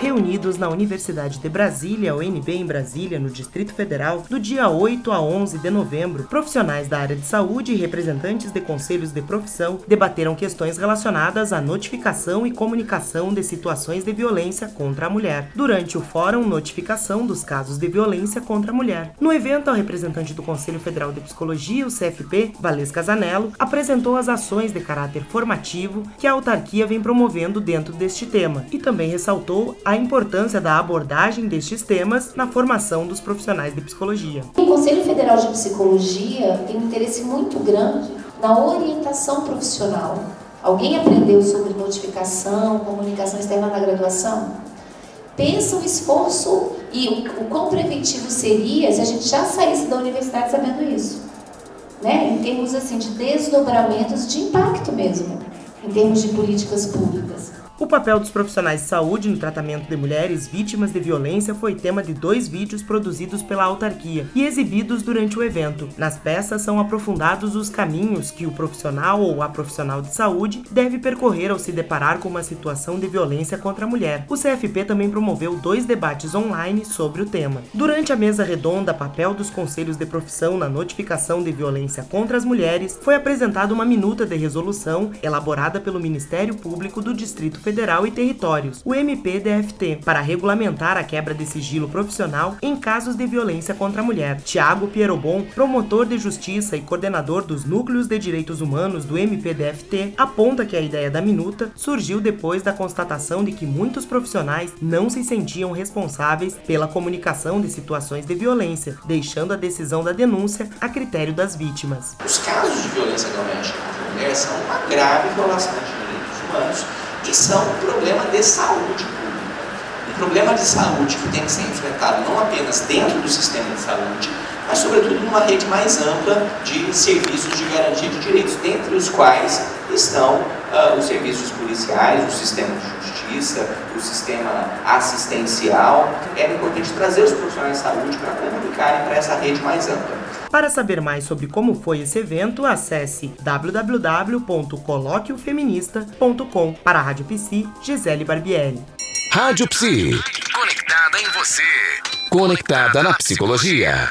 Reunidos na Universidade de Brasília, UNB em Brasília, no Distrito Federal, do dia 8 a 11 de novembro, profissionais da área de saúde e representantes de conselhos de profissão debateram questões relacionadas à notificação e comunicação de situações de violência contra a mulher. Durante o Fórum Notificação dos Casos de Violência contra a Mulher. No evento, a representante do Conselho Federal de Psicologia, o CFP, Valesca Zanello, apresentou as ações de caráter formativo que a autarquia vem promovendo dentro deste tema e também ressaltou a importância da abordagem destes temas na formação dos profissionais de psicologia. O Conselho Federal de Psicologia tem um interesse muito grande na orientação profissional. Alguém aprendeu sobre notificação, comunicação externa na graduação? Pensa o esforço e o, o quão preventivo seria se a gente já saísse da universidade sabendo isso. Né? Em termos assim de desdobramentos de impacto mesmo, em termos de políticas públicas. O papel dos profissionais de saúde no tratamento de mulheres vítimas de violência foi tema de dois vídeos produzidos pela autarquia e exibidos durante o evento. Nas peças são aprofundados os caminhos que o profissional ou a profissional de saúde deve percorrer ao se deparar com uma situação de violência contra a mulher. O CFP também promoveu dois debates online sobre o tema. Durante a mesa redonda Papel dos Conselhos de Profissão na Notificação de Violência contra as Mulheres, foi apresentada uma minuta de resolução elaborada pelo Ministério Público do Distrito Federal e Territórios, o MPDFT, para regulamentar a quebra de sigilo profissional em casos de violência contra a mulher. Tiago Pierobon, promotor de justiça e coordenador dos núcleos de direitos humanos do MPDFT, aponta que a ideia da minuta surgiu depois da constatação de que muitos profissionais não se sentiam responsáveis pela comunicação de situações de violência, deixando a decisão da denúncia a critério das vítimas. Os casos de violência doméstica contra a mulher são uma grave violação de direitos humanos e são um problema de saúde pública. Um problema de saúde que tem que ser enfrentado não apenas dentro do sistema de saúde, mas sobretudo numa rede mais ampla de serviços de garantia de direitos, dentre os quais estão uh, os serviços policiais, o sistema de justiça, o sistema assistencial. É importante trazer os profissionais de saúde para comunicarem para essa rede mais ampla. Para saber mais sobre como foi esse evento, acesse www.coloquiofeminista.com. Para a Rádio Psi, Gisele Barbieri. Rádio Psi. Conectada em você. Conectada na psicologia.